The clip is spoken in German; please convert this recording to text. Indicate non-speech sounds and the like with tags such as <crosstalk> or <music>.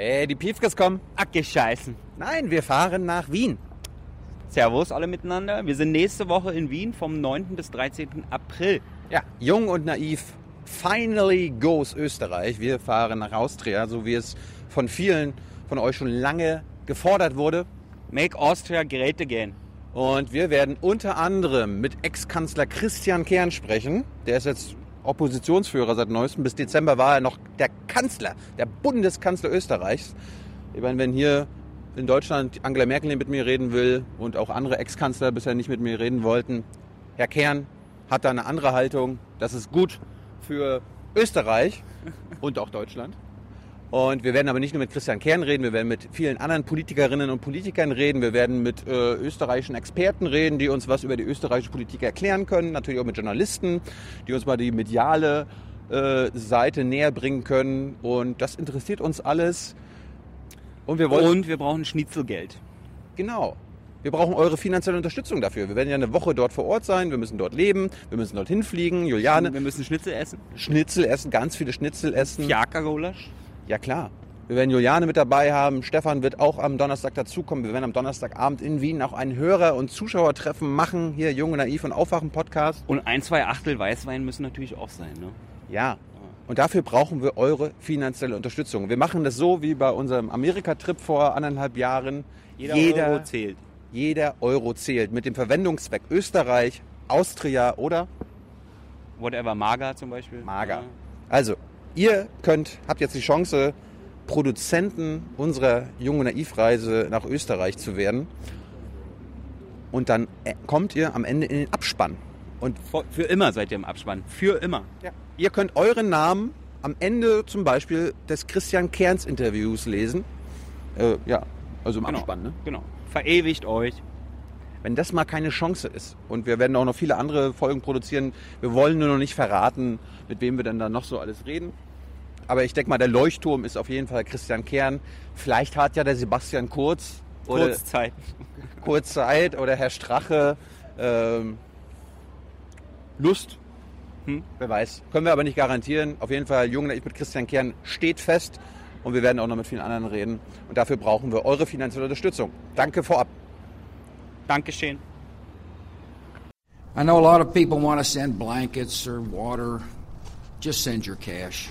Ey, die Piefkes kommen. Abgescheißen. Nein, wir fahren nach Wien. Servus alle miteinander. Wir sind nächste Woche in Wien vom 9. bis 13. April. Ja, jung und naiv. Finally goes Österreich. Wir fahren nach Austria, so wie es von vielen von euch schon lange gefordert wurde. Make Austria great again. Und wir werden unter anderem mit Ex-Kanzler Christian Kern sprechen. Der ist jetzt Oppositionsführer seit neuestem. Bis Dezember war er noch der Kanzler, der Bundeskanzler Österreichs. Ich meine, wenn hier in Deutschland Angela Merkel mit mir reden will und auch andere Ex-Kanzler bisher nicht mit mir reden wollten, Herr Kern hat da eine andere Haltung. Das ist gut für Österreich und auch Deutschland. Und wir werden aber nicht nur mit Christian Kern reden, wir werden mit vielen anderen Politikerinnen und Politikern reden, wir werden mit äh, österreichischen Experten reden, die uns was über die österreichische Politik erklären können, natürlich auch mit Journalisten, die uns mal die mediale äh, Seite näher bringen können. Und das interessiert uns alles. Und wir wollen. Und wir brauchen Schnitzelgeld. Genau. Wir brauchen eure finanzielle Unterstützung dafür. Wir werden ja eine Woche dort vor Ort sein, wir müssen dort leben, wir müssen dort hinfliegen. Juliane, Wir müssen Schnitzel essen. Schnitzel essen, ganz viele Schnitzel essen. Fiaker-Gulasch. Ja klar. Wir werden Juliane mit dabei haben. Stefan wird auch am Donnerstag dazukommen. Wir werden am Donnerstagabend in Wien auch ein Hörer- und Zuschauertreffen machen. Hier Junge Naiv und Aufwachen Podcast. Und ein, zwei Achtel Weißwein müssen natürlich auch sein. Ne? Ja. Und dafür brauchen wir eure finanzielle Unterstützung. Wir machen das so wie bei unserem Amerika-Trip vor anderthalb Jahren. Jeder, Euro zählt. Jeder Euro zählt. Mit dem Verwendungszweck Österreich, Austria oder Whatever, Mager zum Beispiel. Mager. Ja. Also, ihr könnt, habt jetzt die Chance, Produzenten unserer jungen Naivreise nach Österreich zu werden. Und dann äh, kommt ihr am Ende in den Abspann. Und Für immer seid ihr im Abspann. Für immer. ihr könnt euren Namen am Ende zum Beispiel des Christian Kerns Interviews lesen. Äh, ja, also im Genau. Abspann. Ne? Genau. Verewigt euch. Wenn das mal keine Chance ist. Und wir werden auch noch viele andere Folgen produzieren. Wir wollen nur noch nicht verraten, mit wem wir dann da noch so alles reden. Aber ich denke mal, der Leuchtturm ist auf jeden Fall Christian Kern. Vielleicht hat ja der Sebastian Kurz oder Kurzzeit. <laughs> Kurzzeit oder Herr Strache ähm, Lust. Hm? Wer weiß. Können wir aber nicht garantieren. Auf jeden Fall, Jung Naiv mit Christian Kern steht fest. Und wir werden auch noch mit vielen anderen reden. Und dafür brauchen wir eure finanzielle Unterstützung. Danke vorab. Dankeschön. I know a lot of people want to send blankets or water. Just send your cash.